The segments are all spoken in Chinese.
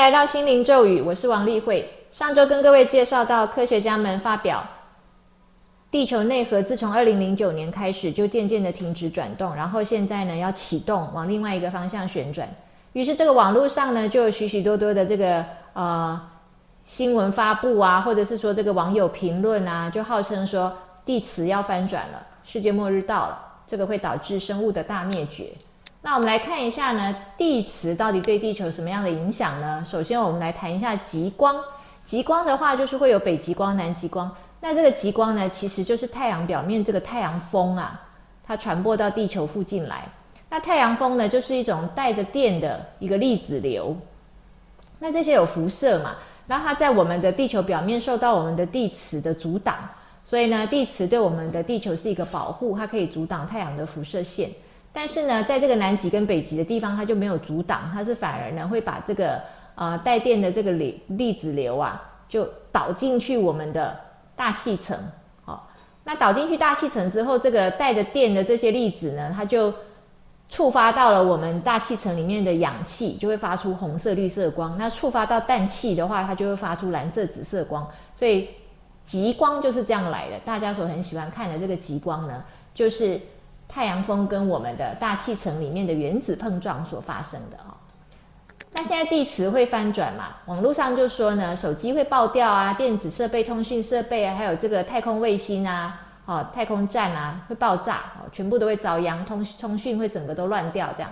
来到心灵咒语，我是王丽慧。上周跟各位介绍到，科学家们发表，地球内核自从二零零九年开始就渐渐的停止转动，然后现在呢要启动往另外一个方向旋转。于是这个网络上呢就有许许多多的这个呃新闻发布啊，或者是说这个网友评论啊，就号称说地磁要翻转了，世界末日到了，这个会导致生物的大灭绝。那我们来看一下呢，地磁到底对地球什么样的影响呢？首先，我们来谈一下极光。极光的话，就是会有北极光、南极光。那这个极光呢，其实就是太阳表面这个太阳风啊，它传播到地球附近来。那太阳风呢，就是一种带着电的一个粒子流。那这些有辐射嘛？那它在我们的地球表面受到我们的地磁的阻挡，所以呢，地磁对我们的地球是一个保护，它可以阻挡太阳的辐射线。但是呢，在这个南极跟北极的地方，它就没有阻挡，它是反而呢会把这个呃带电的这个粒粒子流啊，就导进去我们的大气层。好，那导进去大气层之后，这个带着电的这些粒子呢，它就触发到了我们大气层里面的氧气，就会发出红色、绿色光。那触发到氮气的话，它就会发出蓝色、紫色光。所以极光就是这样来的。大家所很喜欢看的这个极光呢，就是。太阳风跟我们的大气层里面的原子碰撞所发生的哈，那现在地磁会翻转嘛？网络上就说呢，手机会爆掉啊，电子设备、通讯设备啊，还有这个太空卫星啊，哦，太空站啊会爆炸哦，全部都会遭殃，通通讯会整个都乱掉这样。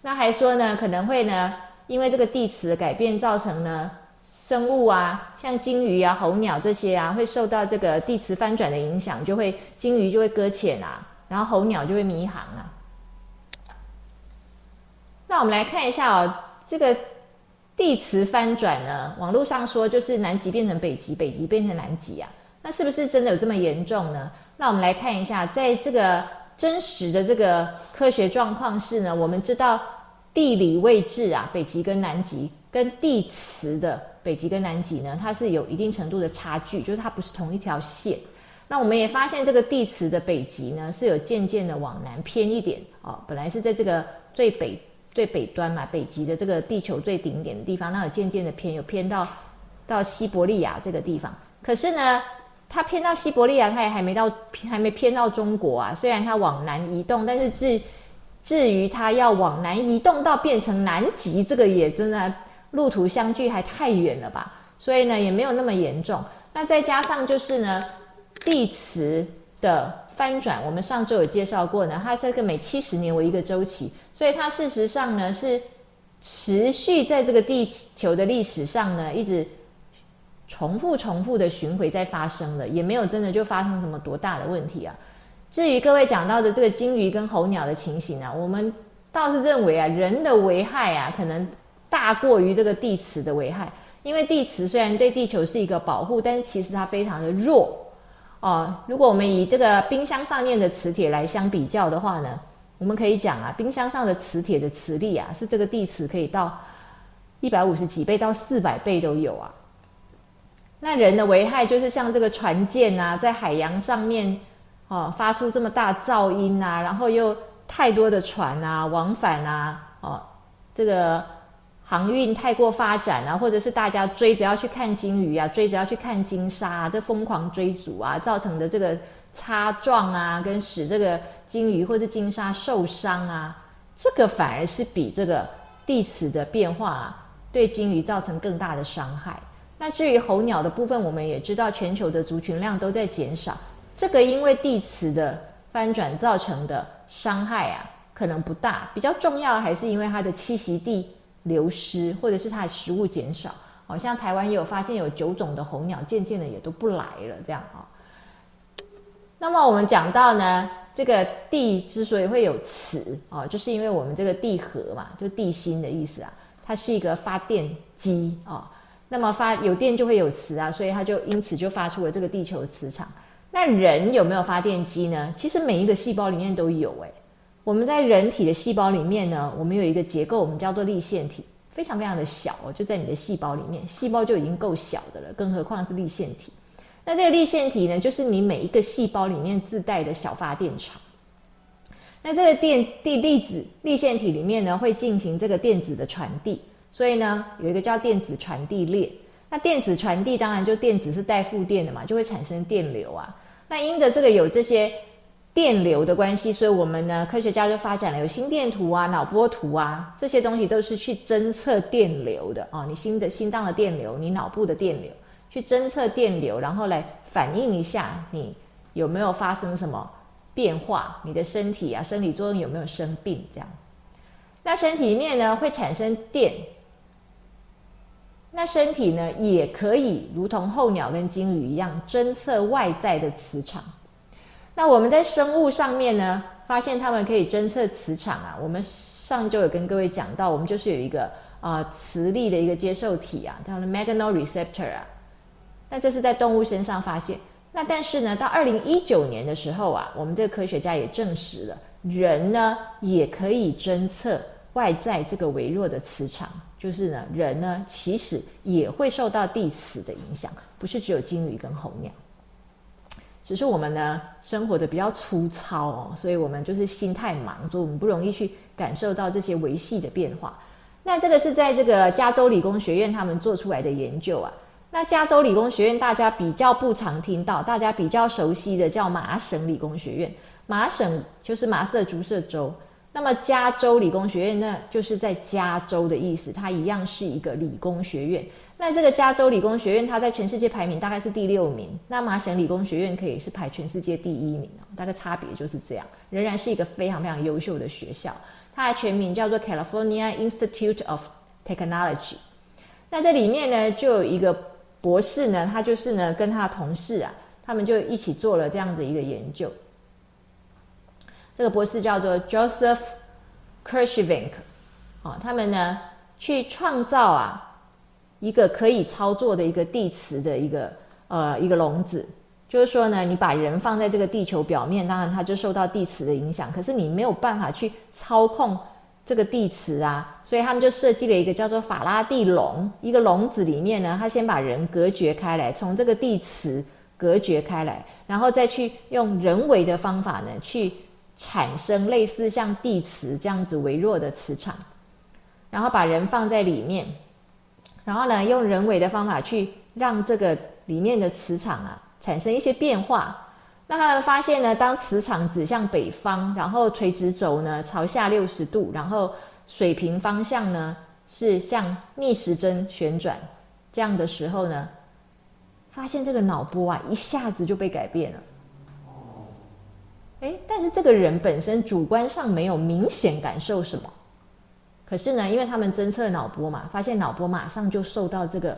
那还说呢，可能会呢，因为这个地磁改变造成呢，生物啊，像鲸鱼啊、候鸟这些啊，会受到这个地磁翻转的影响，就会鲸鱼就会搁浅啊。然后候鸟就会迷航啊。那我们来看一下哦，这个地磁翻转呢，网络上说就是南极变成北极，北极变成南极啊。那是不是真的有这么严重呢？那我们来看一下，在这个真实的这个科学状况是呢，我们知道地理位置啊，北极跟南极跟地磁的北极跟南极呢，它是有一定程度的差距，就是它不是同一条线。那我们也发现，这个地磁的北极呢，是有渐渐的往南偏一点哦。本来是在这个最北最北端嘛，北极的这个地球最顶点的地方，那有渐渐的偏，有偏到到西伯利亚这个地方。可是呢，它偏到西伯利亚，它也还没到，还没偏到中国啊。虽然它往南移动，但是至至于它要往南移动到变成南极，这个也真的路途相距还太远了吧？所以呢，也没有那么严重。那再加上就是呢。地磁的翻转，我们上周有介绍过呢，它这个每七十年为一个周期，所以它事实上呢是持续在这个地球的历史上呢一直重复重复的巡回在发生的，也没有真的就发生什么多大的问题啊。至于各位讲到的这个鲸鱼跟候鸟的情形啊，我们倒是认为啊，人的危害啊可能大过于这个地磁的危害，因为地磁虽然对地球是一个保护，但是其实它非常的弱。哦，如果我们以这个冰箱上面的磁铁来相比较的话呢，我们可以讲啊，冰箱上的磁铁的磁力啊，是这个地磁可以到一百五十几倍到四百倍都有啊。那人的危害就是像这个船舰啊，在海洋上面哦发出这么大噪音啊，然后又太多的船啊往返啊，哦这个。航运太过发展啊，或者是大家追着要去看鲸鱼啊，追着要去看鲸鲨，这疯狂追逐啊，造成的这个擦撞啊，跟使这个鲸鱼或者鲸鲨受伤啊，这个反而是比这个地磁的变化啊，对鲸鱼造成更大的伤害。那至于候鸟的部分，我们也知道全球的族群量都在减少，这个因为地磁的翻转造成的伤害啊，可能不大。比较重要还是因为它的栖息地。流失，或者是它的食物减少，好像台湾也有发现有九种的候鸟渐渐的也都不来了，这样啊。那么我们讲到呢，这个地之所以会有磁啊，就是因为我们这个地核嘛，就地心的意思啊，它是一个发电机啊。那么发有电就会有磁啊，所以它就因此就发出了这个地球磁场。那人有没有发电机呢？其实每一个细胞里面都有诶。我们在人体的细胞里面呢，我们有一个结构，我们叫做粒线体，非常非常的小哦，就在你的细胞里面，细胞就已经够小的了，更何况是粒线体。那这个粒线体呢，就是你每一个细胞里面自带的小发电厂。那这个电地粒子粒线体里面呢，会进行这个电子的传递，所以呢，有一个叫电子传递链。那电子传递当然就电子是带负电的嘛，就会产生电流啊。那因着这个有这些电流的关系，所以我们呢科学家就发展了有心电图啊、脑波图啊这些东西，都是去侦测电流的啊。你心的心脏的电流，你脑部的电流，去侦测电流，然后来反映一下你有没有发生什么变化，你的身体啊生理作用有没有生病这样。那身体里面呢会产生电。那身体呢，也可以如同候鸟跟鲸鱼一样侦测外在的磁场。那我们在生物上面呢，发现它们可以侦测磁场啊。我们上周有跟各位讲到，我们就是有一个啊磁力的一个接受体啊，叫做 magnoreceptor 啊。那这是在动物身上发现。那但是呢，到二零一九年的时候啊，我们这个科学家也证实了，人呢也可以侦测外在这个微弱的磁场。就是呢，人呢其实也会受到地磁的影响，不是只有鲸鱼跟候鸟，只是我们呢生活的比较粗糙哦，所以我们就是心太忙，所以我们不容易去感受到这些维系的变化。那这个是在这个加州理工学院他们做出来的研究啊。那加州理工学院大家比较不常听到，大家比较熟悉的叫麻省理工学院，麻省就是麻瑟诸塞州。那么加州理工学院呢，就是在加州的意思，它一样是一个理工学院。那这个加州理工学院，它在全世界排名大概是第六名。那麻省理工学院可以是排全世界第一名大概差别就是这样，仍然是一个非常非常优秀的学校。它的全名叫做 California Institute of Technology。那这里面呢，就有一个博士呢，他就是呢跟他的同事啊，他们就一起做了这样的一个研究。这个博士叫做 Joseph Kershvink，啊，他们呢去创造啊一个可以操作的一个地磁的一个呃一个笼子，就是说呢，你把人放在这个地球表面，当然它就受到地磁的影响，可是你没有办法去操控这个地磁啊，所以他们就设计了一个叫做法拉第笼，一个笼子里面呢，他先把人隔绝开来，从这个地磁隔绝开来，然后再去用人为的方法呢去。产生类似像地磁这样子微弱的磁场，然后把人放在里面，然后呢，用人为的方法去让这个里面的磁场啊产生一些变化。那他们发现呢，当磁场指向北方，然后垂直轴呢朝下六十度，然后水平方向呢是向逆时针旋转，这样的时候呢，发现这个脑波啊一下子就被改变了。哎，但是这个人本身主观上没有明显感受什么，可是呢，因为他们侦测脑波嘛，发现脑波马上就受到这个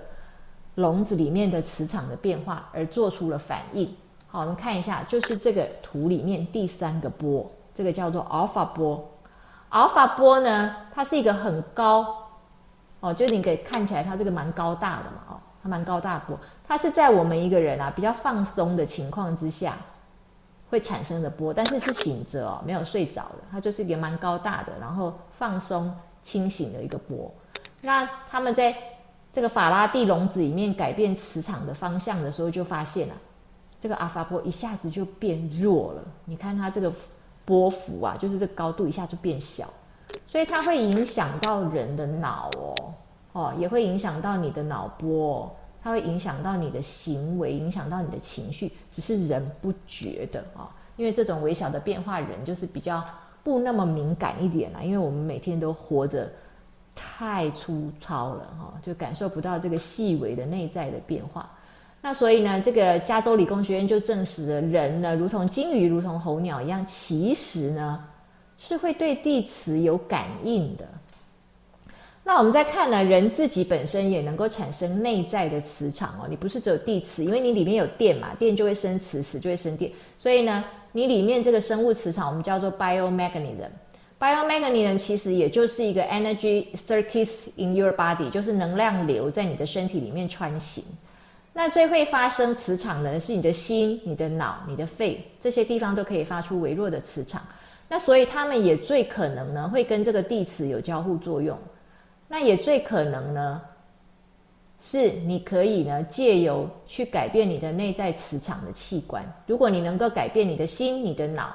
笼子里面的磁场的变化而做出了反应。好，我们看一下，就是这个图里面第三个波，这个叫做 alpha 波。alpha 波呢，它是一个很高哦，就你可以看起来它这个蛮高大的嘛，哦，它蛮高大波，它是在我们一个人啊比较放松的情况之下。会产生的波，但是是醒着哦，没有睡着的，它就是一个蛮高大的，然后放松清醒的一个波。那他们在这个法拉第笼子里面改变磁场的方向的时候，就发现了这个阿法波一下子就变弱了。你看它这个波幅啊，就是这高度一下就变小，所以它会影响到人的脑哦，哦，也会影响到你的脑波。它会影响到你的行为，影响到你的情绪，只是人不觉得啊。因为这种微小的变化，人就是比较不那么敏感一点啦。因为我们每天都活着太粗糙了哈，就感受不到这个细微的内在的变化。那所以呢，这个加州理工学院就证实了，人呢，如同鲸鱼、如同候鸟一样，其实呢是会对地磁有感应的。那我们再看呢，人自己本身也能够产生内在的磁场哦。你不是只有地磁，因为你里面有电嘛，电就会生磁，磁就会生电。所以呢，你里面这个生物磁场，我们叫做 biomagnetism。biomagnetism 其实也就是一个 energy circuits in your body，就是能量流在你的身体里面穿行。那最会发生磁场的是你的心、你的脑、你的肺这些地方都可以发出微弱的磁场。那所以他们也最可能呢会跟这个地磁有交互作用。那也最可能呢，是你可以呢借由去改变你的内在磁场的器官。如果你能够改变你的心、你的脑、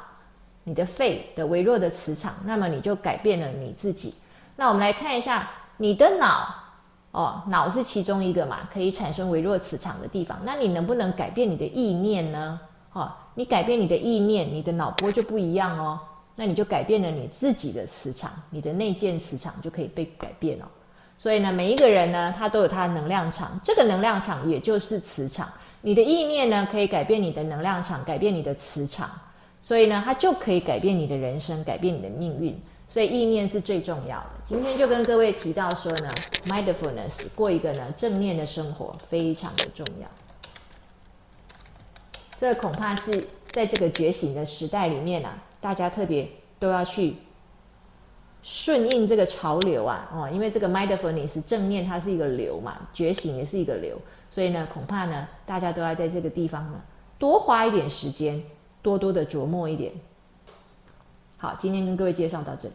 你的肺的微弱的磁场，那么你就改变了你自己。那我们来看一下你的脑哦，脑是其中一个嘛，可以产生微弱磁场的地方。那你能不能改变你的意念呢？哦，你改变你的意念，你的脑波就不一样哦。那你就改变了你自己的磁场，你的内建磁场就可以被改变哦。所以呢，每一个人呢，他都有他的能量场，这个能量场也就是磁场。你的意念呢，可以改变你的能量场，改变你的磁场，所以呢，它就可以改变你的人生，改变你的命运。所以意念是最重要的。今天就跟各位提到说呢，mindfulness 过一个呢正念的生活非常的重要。这恐怕是在这个觉醒的时代里面啊，大家特别都要去顺应这个潮流啊，哦，因为这个 mindfulness 正面它是一个流嘛，觉醒也是一个流，所以呢，恐怕呢，大家都要在这个地方呢多花一点时间，多多的琢磨一点。好，今天跟各位介绍到这里。